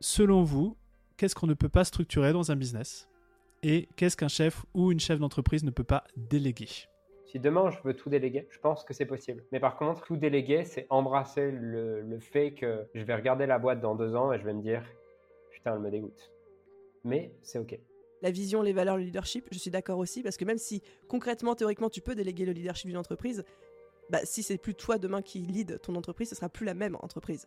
selon vous, qu'est-ce qu'on ne peut pas structurer dans un business Et qu'est-ce qu'un chef ou une chef d'entreprise ne peut pas déléguer? Si demain je veux tout déléguer, je pense que c'est possible. Mais par contre, tout déléguer, c'est embrasser le, le fait que je vais regarder la boîte dans deux ans et je vais me dire putain, elle me dégoûte. Mais c'est ok. La vision, les valeurs, le leadership, je suis d'accord aussi, parce que même si concrètement, théoriquement, tu peux déléguer le leadership d'une entreprise, bah, si c'est plus toi demain qui lead ton entreprise, ce sera plus la même entreprise.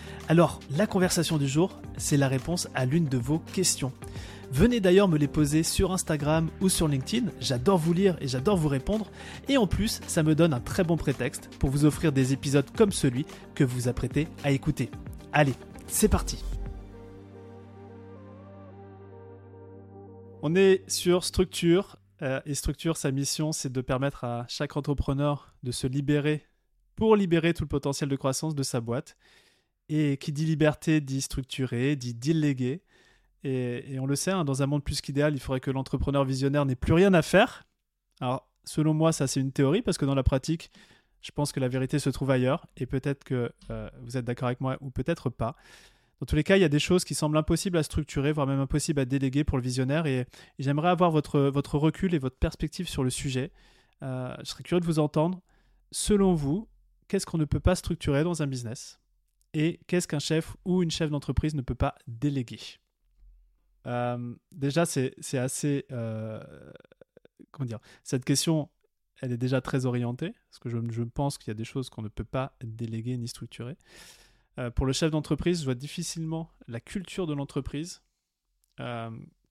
Alors, la conversation du jour, c'est la réponse à l'une de vos questions. Venez d'ailleurs me les poser sur Instagram ou sur LinkedIn, j'adore vous lire et j'adore vous répondre, et en plus, ça me donne un très bon prétexte pour vous offrir des épisodes comme celui que vous vous apprêtez à écouter. Allez, c'est parti On est sur Structure, euh, et Structure, sa mission, c'est de permettre à chaque entrepreneur de se libérer pour libérer tout le potentiel de croissance de sa boîte. Et qui dit liberté dit structuré, dit délégué. Et, on le sait, hein, dans un monde plus qu'idéal, il faudrait que l'entrepreneur visionnaire n'ait plus rien à faire. Alors, selon moi, ça c'est une théorie, parce que dans la pratique, je pense que la vérité se trouve ailleurs. Et peut-être que euh, vous êtes d'accord avec moi, ou peut-être pas. Dans tous les cas, il y a des choses qui semblent impossibles à structurer, voire même impossibles à déléguer pour le visionnaire. Et, j'aimerais avoir votre, votre recul et votre perspective sur le sujet. Euh, je serais curieux de vous entendre. Selon vous, qu'est-ce qu'on ne peut pas structurer dans un business? Et qu'est-ce qu'un chef ou une chef d'entreprise ne peut pas déléguer euh, Déjà, c'est assez... Euh, comment dire Cette question, elle est déjà très orientée, parce que je, pense qu'il y a des choses qu'on ne peut pas déléguer ni structurer. Euh, pour le chef d'entreprise, je vois difficilement la culture de l'entreprise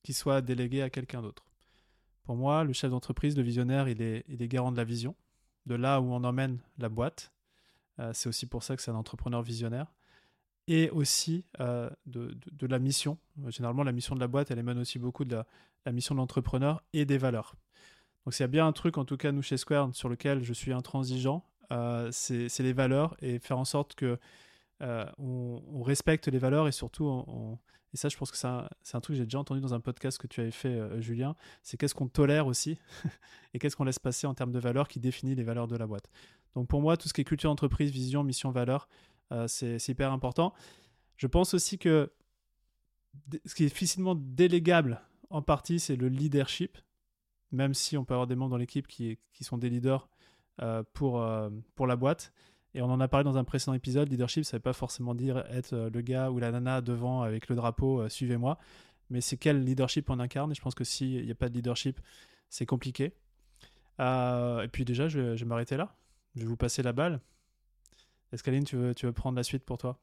qui soit déléguée à quelqu'un d'autre. Pour moi, le chef d'entreprise, le visionnaire, il est, il est garant de la vision, de là où on emmène la boîte, c'est aussi pour ça que c'est un entrepreneur visionnaire. Et aussi euh, de, la mission. Généralement, la mission de la boîte, elle émane aussi beaucoup de la, mission de l'entrepreneur et des valeurs. Donc, s'il y a bien un truc, en tout cas, nous chez Square, sur lequel je suis intransigeant, euh, c'est les valeurs et faire en sorte que euh, on, respecte les valeurs et surtout, on, et ça, je pense que c'est un, truc que j'ai déjà entendu dans un podcast que tu avais fait, euh, Julien, c'est qu'est-ce qu'on tolère aussi et qu'est-ce qu'on laisse passer en termes de valeurs qui définit les valeurs de la boîte. Donc pour moi, tout ce qui est culture d'entreprise, vision, mission, valeur, euh, c'est hyper important. Je pense aussi que ce qui est difficilement délégable en partie, c'est le leadership, même si on peut avoir des membres dans l'équipe qui, sont des leaders euh, pour, euh, pour la boîte. Et on en a parlé dans un précédent épisode, leadership, ça ne veut pas forcément dire être le gars ou la nana devant avec le drapeau, suivez-moi, mais c'est quel leadership on incarne. Et je pense que s'il n'y a pas de leadership, c'est compliqué. Et puis déjà, je vais m'arrêter là. Je vais vous passer la balle. Escaline, tu veux, tu veux prendre la suite pour toi?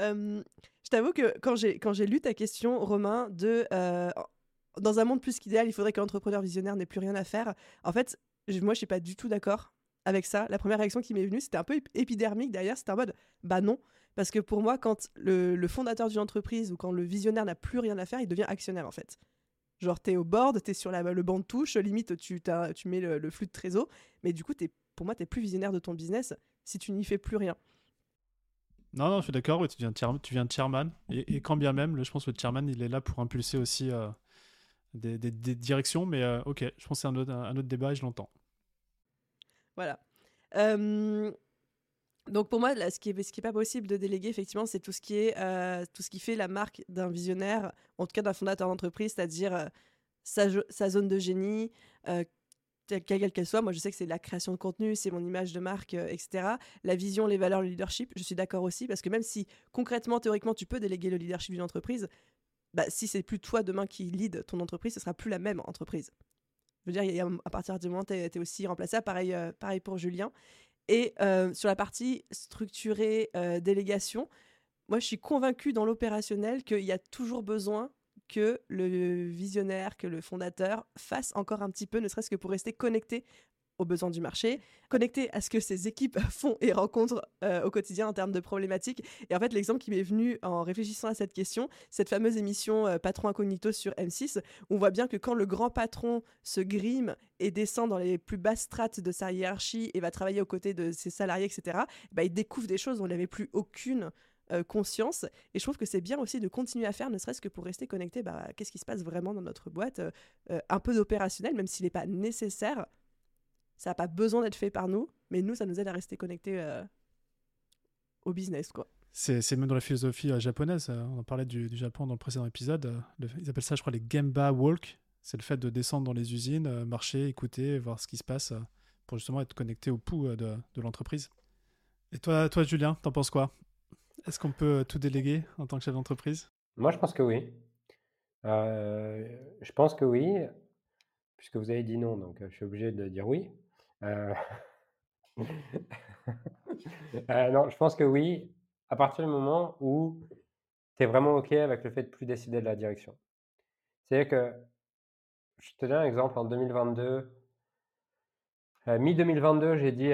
Euh, Je t'avoue que quand j'ai lu ta question, Romain, de euh, dans un monde plus qu'idéal, il faudrait qu'un entrepreneur visionnaire n'ait plus rien à faire. En fait, moi, je suis pas du tout d'accord avec ça. La première réaction qui m'est venue, c'était un peu épidermique derrière. C'était en mode, bah non. Parce que pour moi, quand le fondateur d'une entreprise ou quand le visionnaire n'a plus rien à faire, il devient actionnaire en fait. Genre, t'es au board, t'es sur la, le banc de touche, limite, tu, tu mets le, le, flux de trésor, mais du coup, es, pour moi, t'es plus visionnaire de ton business si tu n'y fais plus rien. Non, non, je suis d'accord, tu, viens de, tu viens de chairman, et, et, quand bien même, je pense que le chairman, il est là pour impulser aussi euh, des, des, des, directions, mais euh, ok, je pense que c'est un autre, un autre débat et je l'entends. Voilà. Euh, donc pour moi, ce qui est, ce qui est pas possible de déléguer, effectivement, c'est tout ce qui est euh, tout ce qui fait la marque d'un visionnaire, en tout cas d'un fondateur d'entreprise, c'est-à-dire euh, sa, zone de génie, euh, quelle qu'elle soit. Moi, je sais que c'est la création de contenu, c'est mon image de marque, etc. La vision, les valeurs, le leadership. Je suis d'accord aussi parce que même si concrètement, théoriquement, tu peux déléguer le leadership d'une entreprise, bah, si c'est plus toi demain qui lead ton entreprise, ce sera plus la même entreprise. Je veux dire, à partir du moment où tu es, aussi remplaçable, pareil, pareil pour Julien. Et euh, sur la partie structurée, euh, délégation, moi je suis convaincue dans l'opérationnel qu'il y a toujours besoin que le visionnaire, que le fondateur fasse encore un petit peu, ne serait-ce que pour rester connecté aux besoins du marché, connecté à ce que ces équipes font et rencontrent euh, au quotidien en termes de problématiques. Et en fait, l'exemple qui m'est venu en réfléchissant à cette question, cette fameuse émission euh, Patron Incognito sur M6, on voit bien que quand le grand patron se grime et descend dans les plus basses strates de sa hiérarchie et va travailler aux côtés de ses salariés, etc., bah, il découvre des choses dont il n'avait plus aucune euh, conscience. Et je trouve que c'est bien aussi de continuer à faire, ne serait-ce que pour rester connecté, bah, qu'est-ce qui se passe vraiment dans notre boîte, un peu d'opérationnel, même s'il n'est pas nécessaire ça n'a pas besoin d'être fait par nous, mais nous, ça nous aide à rester connectés euh, au business, quoi. C'est même dans la philosophie euh, japonaise. Euh, on en parlait du, Japon dans le précédent épisode. ils appellent ça, je crois, les Gemba Walk. C'est le fait de descendre dans les usines, marcher, écouter, voir ce qui se passe pour justement être connecté au pouls de, de l'entreprise. Et toi, toi Julien, t'en penses quoi? Est-ce qu'on peut tout déléguer en tant que chef d'entreprise? Moi, je pense que oui. je pense que oui, puisque vous avez dit non, donc je suis obligé de dire oui. Euh, euh... non, je pense que oui, à partir du moment où tu es vraiment OK avec le fait de plus décider de la direction. C'est-à-dire que, je te donne un exemple, en 2022, euh, mi-2022, j'ai dit,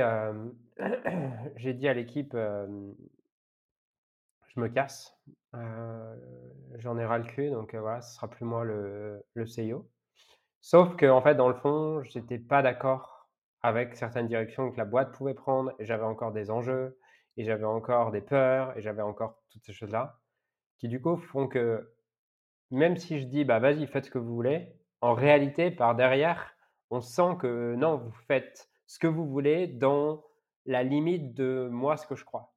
j'ai dit à l'équipe, je me casse, j'en ai ras le cul, donc voilà, ce sera plus moi le, le CEO. Sauf que, en fait, dans le fond, j'étais pas d'accord avec certaines directions que la boîte pouvait prendre, et j'avais encore des enjeux, et j'avais encore des peurs, et j'avais encore toutes ces choses-là, qui du coup font que même si je dis, bah vas-y, faites ce que vous voulez, en réalité, par derrière, on sent que non, vous faites ce que vous voulez dans la limite de moi, ce que je crois.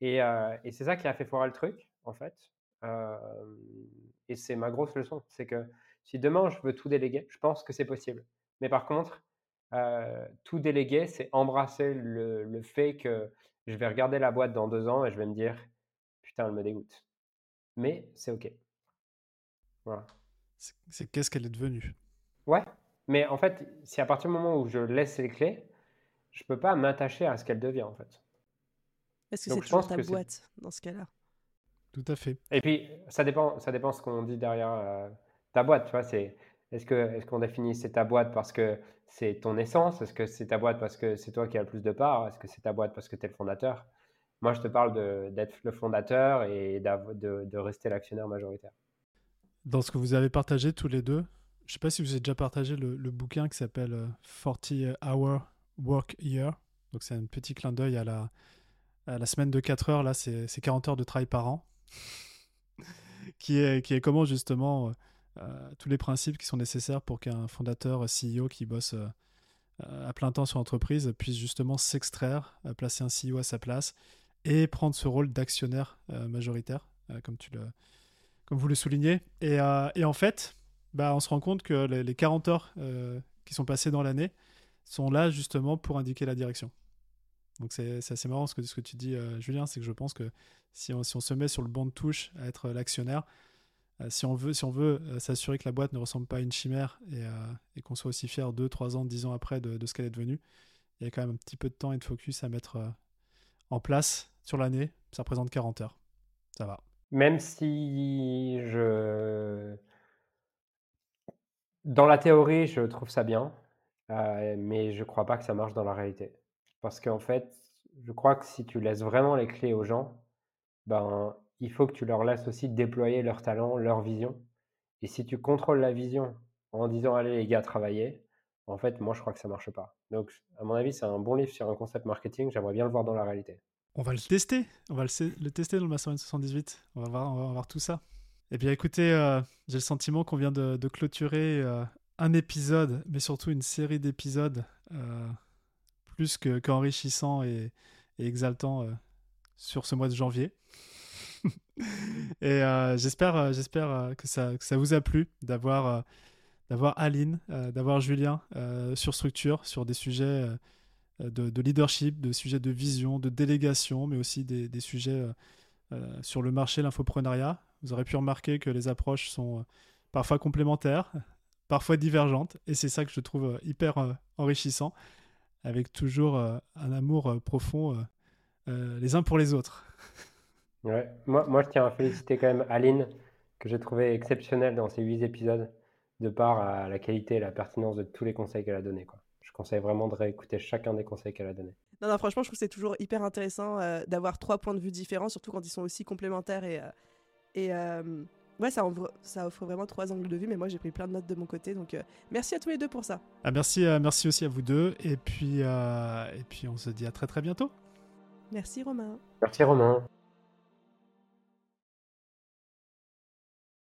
Et, euh, c'est ça qui a fait foirer le truc, en fait. Euh, et c'est ma grosse leçon, c'est que si demain je veux tout déléguer, je pense que c'est possible. Mais par contre, euh, tout déléguer, c'est embrasser le, fait que je vais regarder la boîte dans deux ans et je vais me dire putain, elle me dégoûte. Mais c'est ok. Voilà. C'est qu'est-ce qu'elle est devenue? Ouais, mais en fait, si à partir du moment où je laisse les clés, je peux pas m'attacher à ce qu'elle devient en fait. Est-ce que c'est toujours ta boîte dans ce cas-là Tout à fait. Et puis, ça dépend, ça dépend ce qu'on dit derrière euh, ta boîte. Tu vois, c'est est-ce qu'on est qu'on définit c'est ta boîte parce que c'est ton essence? Est-ce que c'est ta boîte parce que c'est toi qui as le plus de parts? Est-ce que c'est ta boîte parce que tu es le fondateur? Moi, je te parle d'être le fondateur et de, de, rester l'actionnaire majoritaire. Dans ce que vous avez partagé tous les deux, je ne sais pas si vous avez déjà partagé le, bouquin qui s'appelle 40 euh, Hour Work Year. Donc, c'est un petit clin d'œil à la, à la semaine de 4 heures. Là, c'est 40 heures de travail par an. qui, est, qui est comment justement euh, tous les principes qui sont nécessaires pour qu'un fondateur CEO qui bosse euh, à plein temps sur l'entreprise puisse justement s'extraire, euh, placer un CEO à sa place et prendre ce rôle d'actionnaire majoritaire, comme, tu le, comme vous le soulignez. Et, et en fait, bah, on se rend compte que les, 40 heures qui sont passées dans l'année sont là justement pour indiquer la direction. Donc c'est assez marrant ce que, ce que tu dis, Julien, c'est que je pense que si on, si on, se met sur le banc de touche à être l'actionnaire, euh, si on veut, si on veut euh, s'assurer que la boîte ne ressemble pas à une chimère et, euh, qu'on soit aussi fier 2, 3 ans, 10 ans après de, de ce qu'elle est devenue, il y a quand même un petit peu de temps et de focus à mettre en place sur l'année. Ça représente 40 heures. Ça va. Même si je. Dans la théorie, je trouve ça bien, mais je ne crois pas que ça marche dans la réalité. Parce qu'en fait, je crois que si tu laisses vraiment les clés aux gens, ben, il faut que tu leur laisses aussi déployer leur talent, leur vision. Et si tu contrôles la vision en disant allez les gars, travaillez, en fait, moi je crois que ça marche pas. Donc, à mon avis, c'est un bon livre sur un concept marketing. J'aimerais bien le voir dans la réalité. On va le tester. On va le, tester dans le Mastermind 78. On va voir, on va voir tout ça. Eh bien, écoutez, euh, j'ai le sentiment qu'on vient de, clôturer euh, un épisode, mais surtout une série d'épisodes euh, plus qu'enrichissant et, et, exaltant sur ce mois de janvier. et euh, j'espère, euh, j'espère euh, que ça, que ça vous a plu d'avoir, d'avoir Aline, d'avoir Julien sur structure, sur des sujets de, leadership, de sujets de vision, de délégation, mais aussi des, des sujets sur le marché, l'infoprenariat. Vous aurez pu remarquer que les approches sont parfois complémentaires, parfois divergentes, et c'est ça que je trouve hyper enrichissant, avec toujours un amour profond les uns pour les autres. Ouais. Moi, moi, je tiens à féliciter quand même Aline, que j'ai trouvé exceptionnelle dans ces huit épisodes, de par à la qualité et la pertinence de tous les conseils qu'elle a donnés. Quoi. je conseille vraiment de réécouter chacun des conseils qu'elle a donnés. Non, non, franchement, je trouve que c'est toujours hyper intéressant euh, d'avoir trois points de vue différents, surtout quand ils sont aussi complémentaires. Et, euh, et euh, ouais, ça offre, ça offre vraiment trois angles de vue, mais moi j'ai pris plein de notes de mon côté. Donc merci à tous les deux pour ça. Ah, merci, merci aussi à vous deux. Et puis, et puis on se dit à très très bientôt. Merci Romain. Merci Romain.